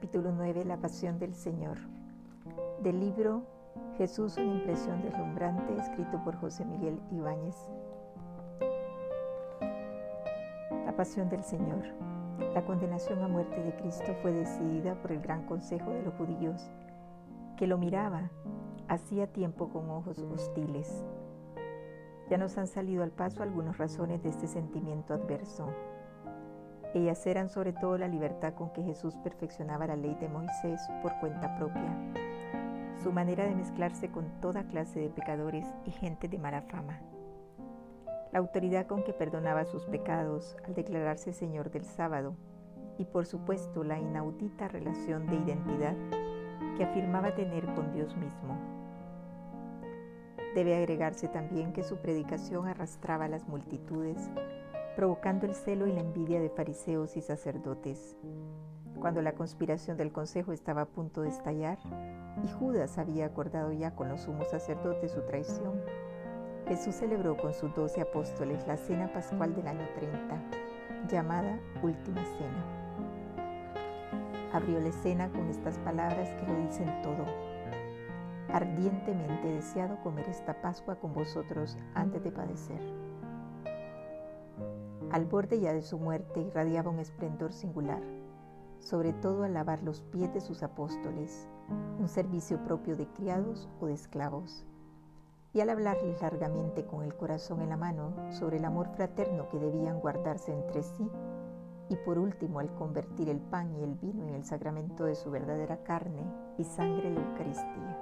Capítulo 9 La Pasión del Señor. Del libro Jesús, una impresión deslumbrante, escrito por José Miguel Ibáñez. La Pasión del Señor. La condenación a muerte de Cristo fue decidida por el Gran Consejo de los Judíos, que lo miraba hacía tiempo con ojos hostiles. Ya nos han salido al paso algunas razones de este sentimiento adverso. Ellas eran sobre todo la libertad con que Jesús perfeccionaba la ley de Moisés por cuenta propia, su manera de mezclarse con toda clase de pecadores y gente de mala fama, la autoridad con que perdonaba sus pecados al declararse Señor del sábado. Y por supuesto la inaudita relación de identidad que afirmaba tener con Dios mismo. Debe agregarse también que su predicación arrastraba a las multitudes provocando el celo y la envidia de fariseos y sacerdotes. Cuando la conspiración del consejo estaba a punto de estallar y Judas había acordado ya con los sumos sacerdotes su traición, Jesús celebró con sus doce apóstoles la cena pascual del año 30, llamada Última Cena. Abrió la escena con estas palabras que lo dicen todo. Ardientemente deseado comer esta Pascua con vosotros antes de padecer. Al borde ya de su muerte irradiaba un esplendor singular, sobre todo al lavar los pies de sus apóstoles, un servicio propio de criados o de esclavos, y al hablarles largamente con el corazón en la mano sobre el amor fraterno que debían guardarse entre sí, y por último al convertir el pan y el vino en el sacramento de su verdadera carne y sangre en la Eucaristía.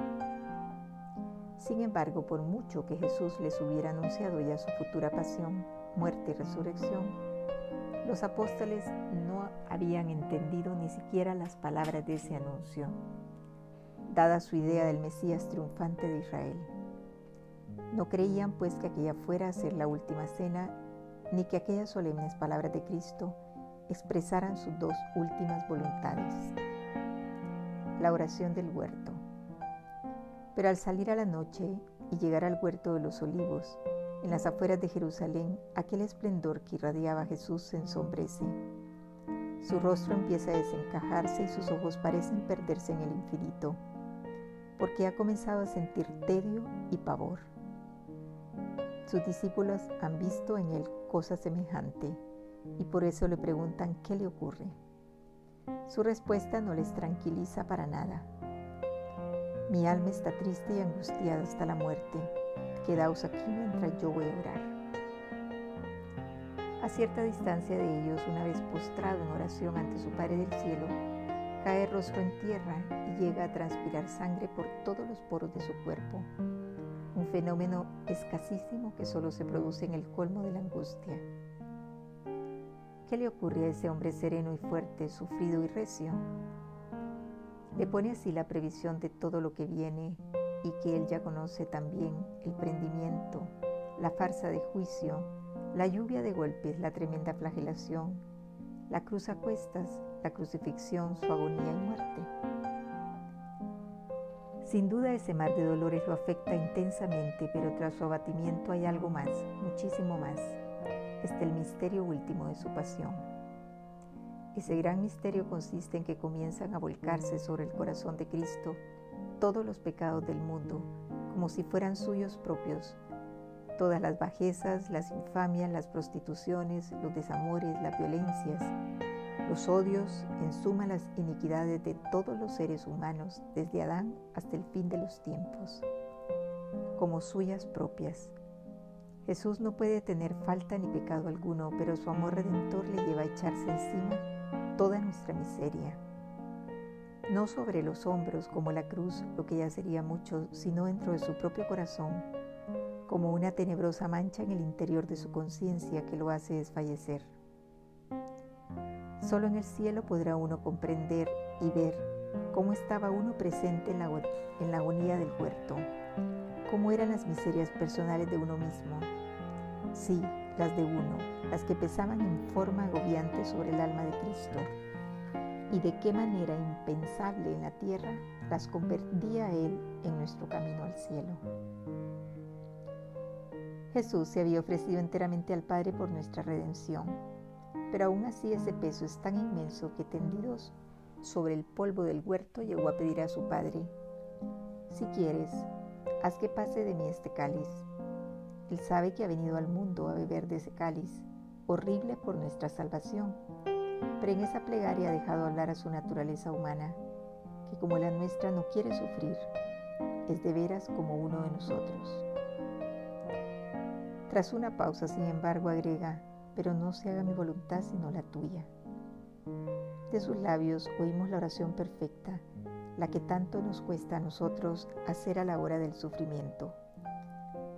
Sin embargo, por mucho que Jesús les hubiera anunciado ya su futura pasión, muerte y resurrección, los apóstoles no habían entendido ni siquiera las palabras de ese anuncio, dada su idea del Mesías triunfante de Israel. No creían pues que aquella fuera a ser la última cena, ni que aquellas solemnes palabras de Cristo expresaran sus dos últimas voluntades. La oración del huerto. Pero al salir a la noche y llegar al huerto de los olivos, en las afueras de Jerusalén, aquel esplendor que irradiaba a Jesús se ensombrece. Su rostro empieza a desencajarse y sus ojos parecen perderse en el infinito, porque ha comenzado a sentir tedio y pavor. Sus discípulos han visto en él cosa semejante y por eso le preguntan qué le ocurre. Su respuesta no les tranquiliza para nada. Mi alma está triste y angustiada hasta la muerte Quedaos aquí mientras yo voy a orar. A cierta distancia de ellos, una vez postrado en oración ante su Padre del cielo, cae rostro en tierra y llega a transpirar sangre por todos los poros de su cuerpo, un fenómeno escasísimo que solo se produce en el colmo de la angustia. ¿Qué le ocurre a ese hombre sereno y fuerte, sufrido y recio? Le pone así la previsión de todo lo que viene y que él ya conoce también el prendimiento, la farsa de juicio, la lluvia de golpes, la tremenda flagelación, la cruz a cuestas, la crucifixión, su agonía y muerte. Sin duda ese mar de dolores lo afecta intensamente, pero tras su abatimiento hay algo más, muchísimo más. Este el misterio último de su pasión. Ese gran misterio consiste en que comienzan a volcarse sobre el corazón de Cristo todos los pecados del mundo, como si fueran suyos propios, todas las bajezas, las infamias, las prostituciones, los desamores, las violencias, los odios, en suma las iniquidades de todos los seres humanos, desde Adán hasta el fin de los tiempos, como suyas propias. Jesús no puede tener falta ni pecado alguno, pero su amor redentor le lleva a echarse encima toda nuestra miseria no sobre los hombros como la cruz, lo que ya sería mucho, sino dentro de su propio corazón, como una tenebrosa mancha en el interior de su conciencia que lo hace desfallecer. Solo en el cielo podrá uno comprender y ver cómo estaba uno presente en la, en la agonía del huerto, cómo eran las miserias personales de uno mismo. Sí, las de uno, las que pesaban en forma agobiante sobre el alma de Cristo y de qué manera impensable en la tierra las convertía Él en nuestro camino al cielo. Jesús se había ofrecido enteramente al Padre por nuestra redención, pero aún así ese peso es tan inmenso que tendidos sobre el polvo del huerto, llegó a pedir a su padre, si quieres, haz que pase de mí este cáliz. Él sabe que ha venido al mundo a beber de ese cáliz, horrible por nuestra salvación, pero en esa plegaria ha dejado hablar a su naturaleza humana, que como la nuestra no quiere sufrir, es de veras como uno de nosotros. Tras una pausa, sin embargo, agrega, pero no se haga mi voluntad sino la tuya. De sus labios oímos la oración perfecta, la que tanto nos cuesta a nosotros hacer a la hora del sufrimiento.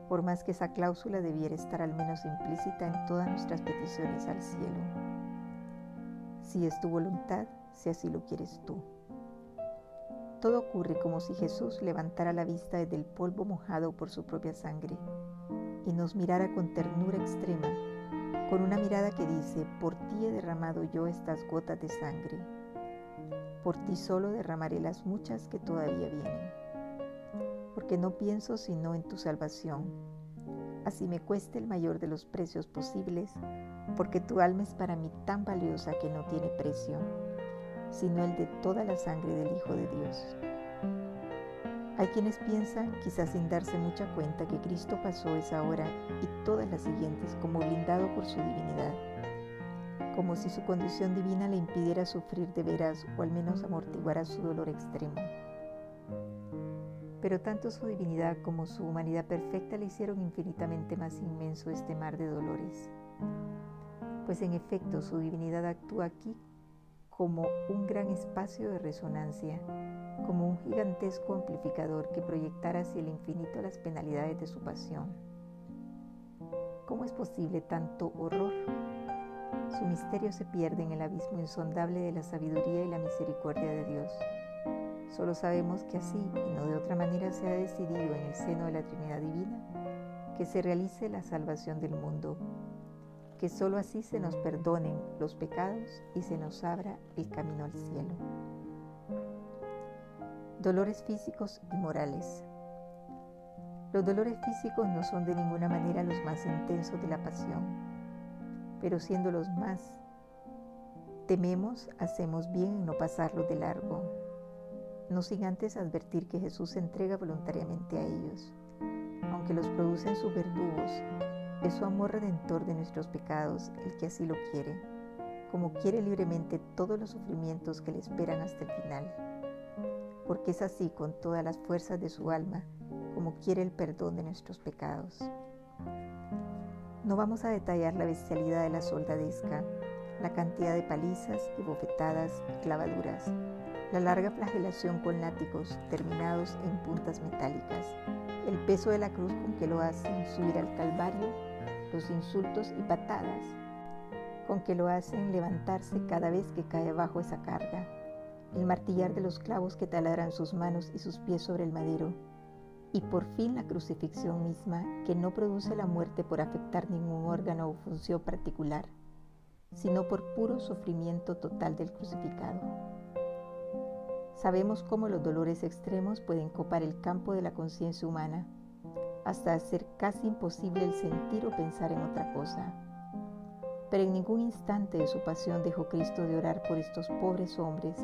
Por más que esa cláusula debiera estar al menos implícita en todas nuestras peticiones al cielo. Si es tu voluntad, si así lo quieres tú. Todo ocurre como si Jesús levantara la vista desde el polvo mojado por su propia sangre y nos mirara con ternura extrema, con una mirada que dice, por ti he derramado yo estas gotas de sangre, por ti solo derramaré las muchas que todavía vienen, porque no pienso sino en tu salvación, así me cueste el mayor de los precios posibles, porque tu alma es para mí tan valiosa que no tiene precio sino el de toda la sangre del Hijo de Dios. Hay quienes piensan, quizás sin darse mucha cuenta, que Cristo pasó esa hora y todas las siguientes como blindado por su divinidad, como si su condición divina le impidiera sufrir de veras o al menos amortiguara su dolor extremo. Pero tanto su divinidad como su humanidad perfecta le hicieron infinitamente más inmenso este mar de dolores. Pues en efecto su divinidad actúa aquí como un gran espacio de resonancia, como un gigantesco amplificador que proyectara hacia el infinito las penalidades de su pasión. ¿Cómo es posible tanto horror? Su misterio se pierde en el abismo insondable de la sabiduría y la misericordia de Dios. Solo sabemos que así y no de otra manera se ha decidido en el seno de la Trinidad Divina que se realice la salvación del mundo que sólo así se nos perdonen los pecados y se nos abra el camino al cielo. Dolores físicos y morales. Los dolores físicos no son de ninguna manera los más intensos de la pasión, pero siendo los más tememos, hacemos bien en no pasarlos de largo, no sin antes advertir que Jesús se entrega voluntariamente a ellos, aunque los producen sus verdugos es su amor redentor de nuestros pecados el que así lo quiere, como quiere libremente todos los sufrimientos que le esperan hasta el final, porque es así con todas las fuerzas de su alma como quiere el perdón de nuestros pecados. No vamos a detallar la bestialidad de la soldadesca, la cantidad de palizas y bofetadas y clavaduras, la larga flagelación con látigos terminados en puntas metálicas, el peso de la cruz con que lo hacen subir al Calvario los insultos y patadas con que lo hacen levantarse cada vez que cae bajo esa carga, el martillar de los clavos que taladran sus manos y sus pies sobre el madero, y por fin la crucifixión misma que no produce la muerte por afectar ningún órgano o función particular, sino por puro sufrimiento total del crucificado. Sabemos cómo los dolores extremos pueden copar el campo de la conciencia humana hasta hacer casi imposible el sentir o pensar en otra cosa. Pero en ningún instante de su pasión dejó Cristo de orar por estos pobres hombres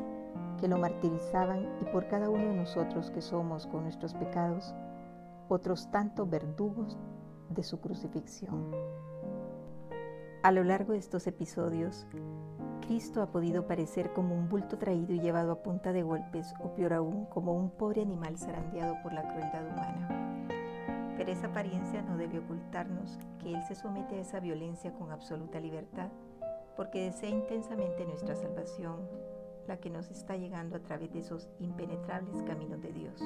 que lo martirizaban y por cada uno de nosotros que somos con nuestros pecados, otros tantos verdugos de su crucifixión. A lo largo de estos episodios, Cristo ha podido parecer como un bulto traído y llevado a punta de golpes, o peor aún, como un pobre animal zarandeado por la crueldad humana. Pero esa apariencia no debe ocultarnos que Él se somete a esa violencia con absoluta libertad, porque desea intensamente nuestra salvación, la que nos está llegando a través de esos impenetrables caminos de Dios.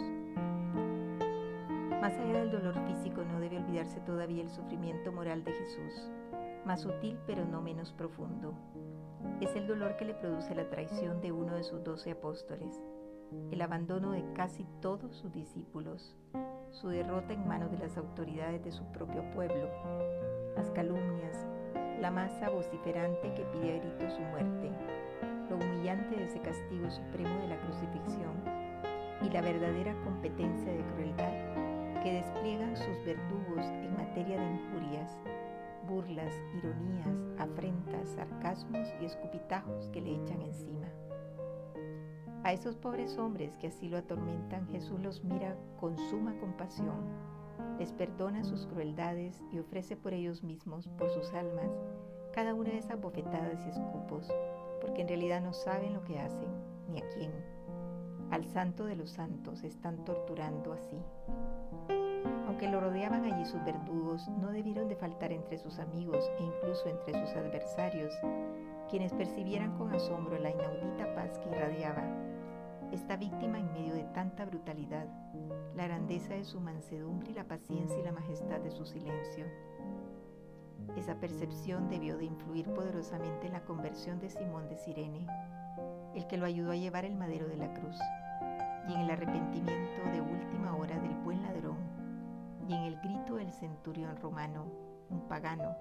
Más allá del dolor físico no debe olvidarse todavía el sufrimiento moral de Jesús, más sutil pero no menos profundo. Es el dolor que le produce la traición de uno de sus doce apóstoles, el abandono de casi todos sus discípulos, su derrota en manos de las autoridades de su propio pueblo, las calumnias, la masa vociferante que pide a gritos su muerte, lo humillante de ese castigo supremo de la crucifixión y la verdadera competencia de crueldad que despliegan sus verdugos en materia de injurias, burlas, ironías, afrentas, sarcasmos y escupitajos que le echan encima. A esos pobres hombres que así lo atormentan, Jesús los mira con suma compasión, les perdona sus crueldades y ofrece por ellos mismos, por sus almas, cada una de esas bofetadas y escupos, porque en realidad no saben lo que hacen ni a quién. Al santo de los santos están torturando así. Aunque lo rodeaban allí sus verdugos, no debieron de faltar entre sus amigos e incluso entre sus adversarios, quienes percibieran con asombro la inaudita paz que irradiaba esta víctima en medio de tanta brutalidad, la grandeza de su mansedumbre y la paciencia y la majestad de su silencio. Esa percepción debió de influir poderosamente en la conversión de Simón de Sirene, el que lo ayudó a llevar el madero de la cruz, y en el arrepentimiento de última hora del buen ladrón, y en el grito del centurión romano, un pagano,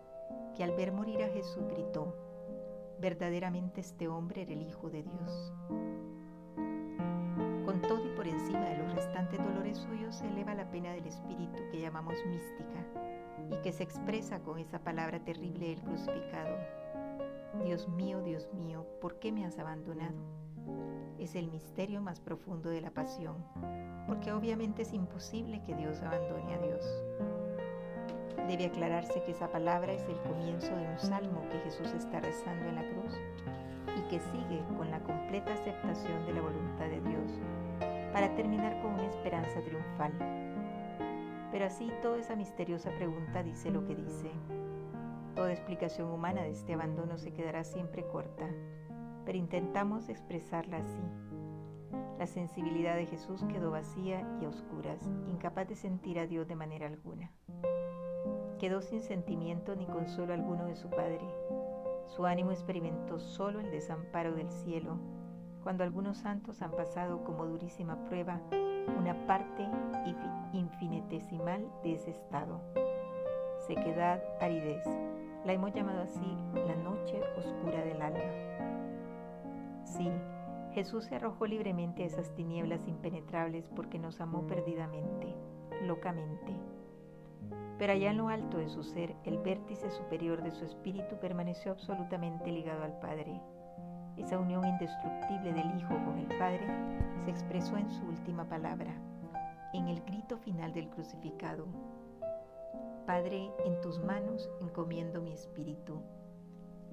que al ver morir a Jesús gritó, verdaderamente este hombre era el Hijo de Dios. De los restantes dolores suyos se eleva la pena del Espíritu que llamamos mística y que se expresa con esa palabra terrible del crucificado. Dios mío, Dios mío, ¿por qué me has abandonado? Es el misterio más profundo de la pasión, porque obviamente es imposible que Dios abandone a Dios. Debe aclararse que esa palabra es el comienzo de un salmo que Jesús está rezando en la cruz y que sigue con la completa aceptación de la voluntad de Dios para terminar con una esperanza triunfal. Pero así toda esa misteriosa pregunta dice lo que dice. Toda explicación humana de este abandono se quedará siempre corta, pero intentamos expresarla así. La sensibilidad de Jesús quedó vacía y a oscuras, incapaz de sentir a Dios de manera alguna. Quedó sin sentimiento ni consuelo alguno de su Padre. Su ánimo experimentó solo el desamparo del cielo cuando algunos santos han pasado como durísima prueba una parte infinitesimal de ese estado. Sequedad, aridez. La hemos llamado así la noche oscura del alma. Sí, Jesús se arrojó libremente a esas tinieblas impenetrables porque nos amó perdidamente, locamente. Pero allá en lo alto de su ser, el vértice superior de su espíritu permaneció absolutamente ligado al Padre esa unión indestructible del Hijo con el Padre se expresó en su última palabra, en el grito final del crucificado. Padre, en tus manos encomiendo mi espíritu.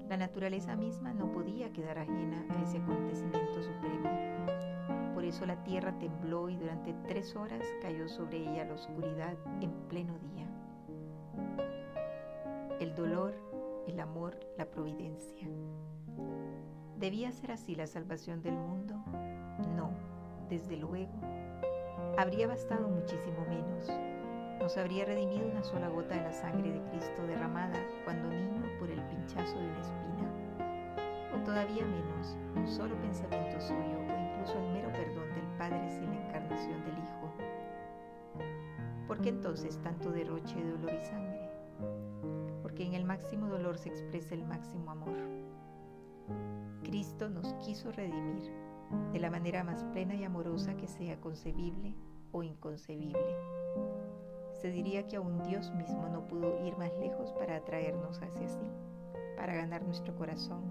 La naturaleza misma no podía quedar ajena a ese acontecimiento supremo. Por eso la tierra tembló y durante tres horas cayó sobre ella la oscuridad en pleno día. El dolor, el amor, la providencia. ¿Debía ser así la salvación del mundo? No, desde luego. Habría bastado muchísimo menos. Nos habría redimido una sola gota de la sangre de Cristo derramada cuando niño por el pinchazo de una espina. O todavía menos, un solo pensamiento suyo o incluso el mero perdón del Padre sin la encarnación del Hijo. ¿Por qué entonces tanto derroche de dolor y sangre? Porque en el máximo dolor se expresa el máximo amor. Cristo nos quiso redimir de la manera más plena y amorosa que sea concebible o inconcebible. Se diría que aún Dios mismo no pudo ir más lejos para atraernos hacia sí, para ganar nuestro corazón,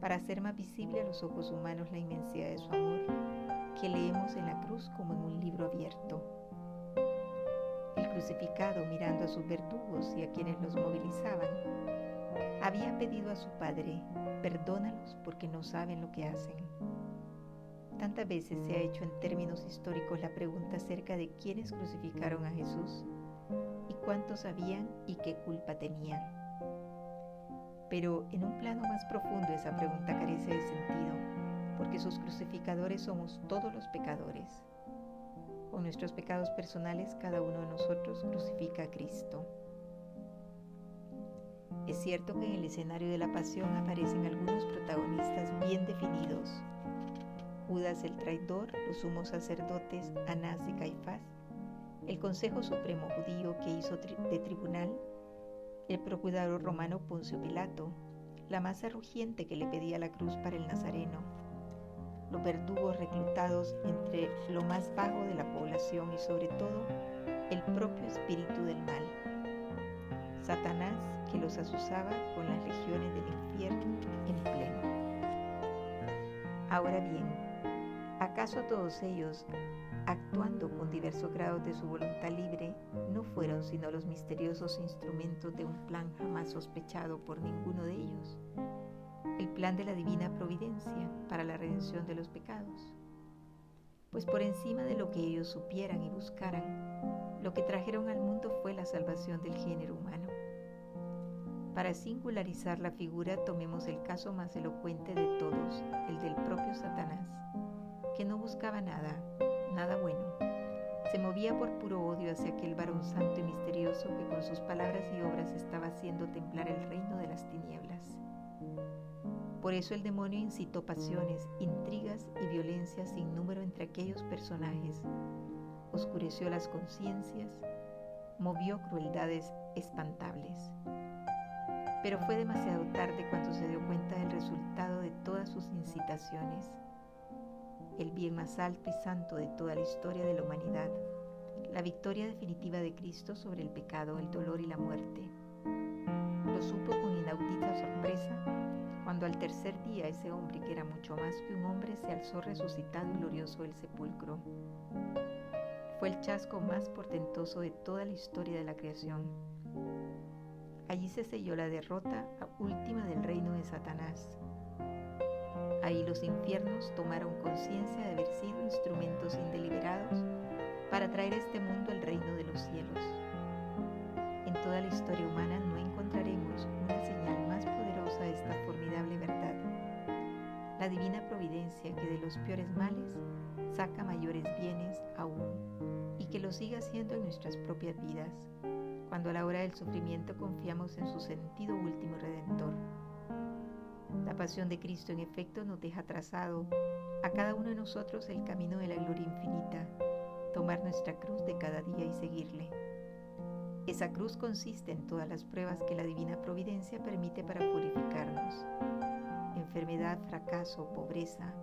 para hacer más visible a los ojos humanos la inmensidad de su amor, que leemos en la cruz como en un libro abierto. El crucificado mirando a sus verdugos y a quienes los movilizaban, había pedido a su Padre, perdónalos porque no saben lo que hacen. Tantas veces se ha hecho en términos históricos la pregunta acerca de quiénes crucificaron a Jesús y cuántos sabían y qué culpa tenían. Pero en un plano más profundo esa pregunta carece de sentido, porque sus crucificadores somos todos los pecadores. Con nuestros pecados personales cada uno de nosotros crucifica a Cristo. Es cierto que en el escenario de la pasión aparecen algunos protagonistas bien definidos. Judas el traidor, los sumos sacerdotes Anás y Caifás, el Consejo Supremo Judío que hizo de tribunal, el procurador romano Poncio Pilato, la masa rugiente que le pedía la cruz para el Nazareno, los verdugos reclutados entre lo más bajo de la población y sobre todo el propio espíritu del mal. Satanás que los asusaba con las legiones del infierno en pleno. Ahora bien, ¿Acaso todos ellos, actuando con diversos grados de su voluntad libre, no fueron sino los misteriosos instrumentos de un plan jamás sospechado por ninguno de ellos? El plan de la divina providencia para la redención de los pecados. Pues por encima de lo que ellos supieran y buscaran, lo que trajeron al mundo fue la salvación del género humano. Para singularizar la figura tomemos el caso más elocuente de todos, el del propio Satanás que no buscaba nada, nada bueno. Se movía por puro odio hacia aquel varón santo y misterioso que con sus palabras y obras estaba haciendo temblar el reino de las tinieblas. Por eso el demonio incitó pasiones, intrigas y violencias sin número entre aquellos personajes, oscureció las conciencias, movió crueldades espantables. Pero fue demasiado tarde cuando se dio cuenta del resultado de todas sus incitaciones el bien más alto y santo de toda la historia de la humanidad, la victoria definitiva de Cristo sobre el pecado, el dolor y la muerte. Lo supo con inaudita sorpresa cuando al tercer día ese hombre, que era mucho más que un hombre, se alzó resucitado y glorioso del sepulcro. Fue el chasco más portentoso de toda la historia de la creación. Allí se selló la derrota última del reino de Satanás Ahí los infiernos tomaron conciencia de haber sido instrumentos indeliberados para traer a este mundo el reino de los cielos. En toda la historia humana no encontraremos una señal más poderosa de esta formidable verdad. La divina providencia que de los peores males saca mayores bienes aún y que lo siga haciendo en nuestras propias vidas, cuando a la hora del sufrimiento confiamos en su sentido último redentor. La pasión de Cristo en efecto nos deja trazado a cada uno de nosotros el camino de la gloria infinita, tomar nuestra cruz de cada día y seguirle. Esa cruz consiste en todas las pruebas que la divina providencia permite para purificarnos. Enfermedad, fracaso, pobreza,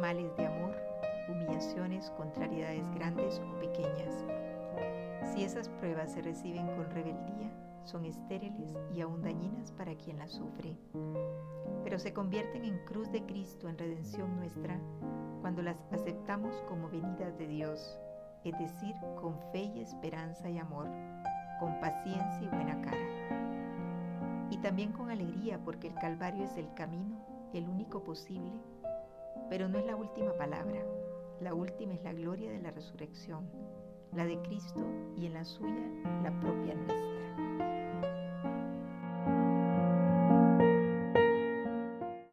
males de amor, humillaciones, contrariedades grandes o pequeñas. Si esas pruebas se reciben con rebeldía, son estériles y aún dañinas para quien las sufre, pero se convierten en cruz de Cristo en redención nuestra cuando las aceptamos como venidas de Dios, es decir, con fe y esperanza y amor, con paciencia y buena cara. Y también con alegría porque el Calvario es el camino, el único posible, pero no es la última palabra, la última es la gloria de la resurrección, la de Cristo y en la suya la propia nuestra.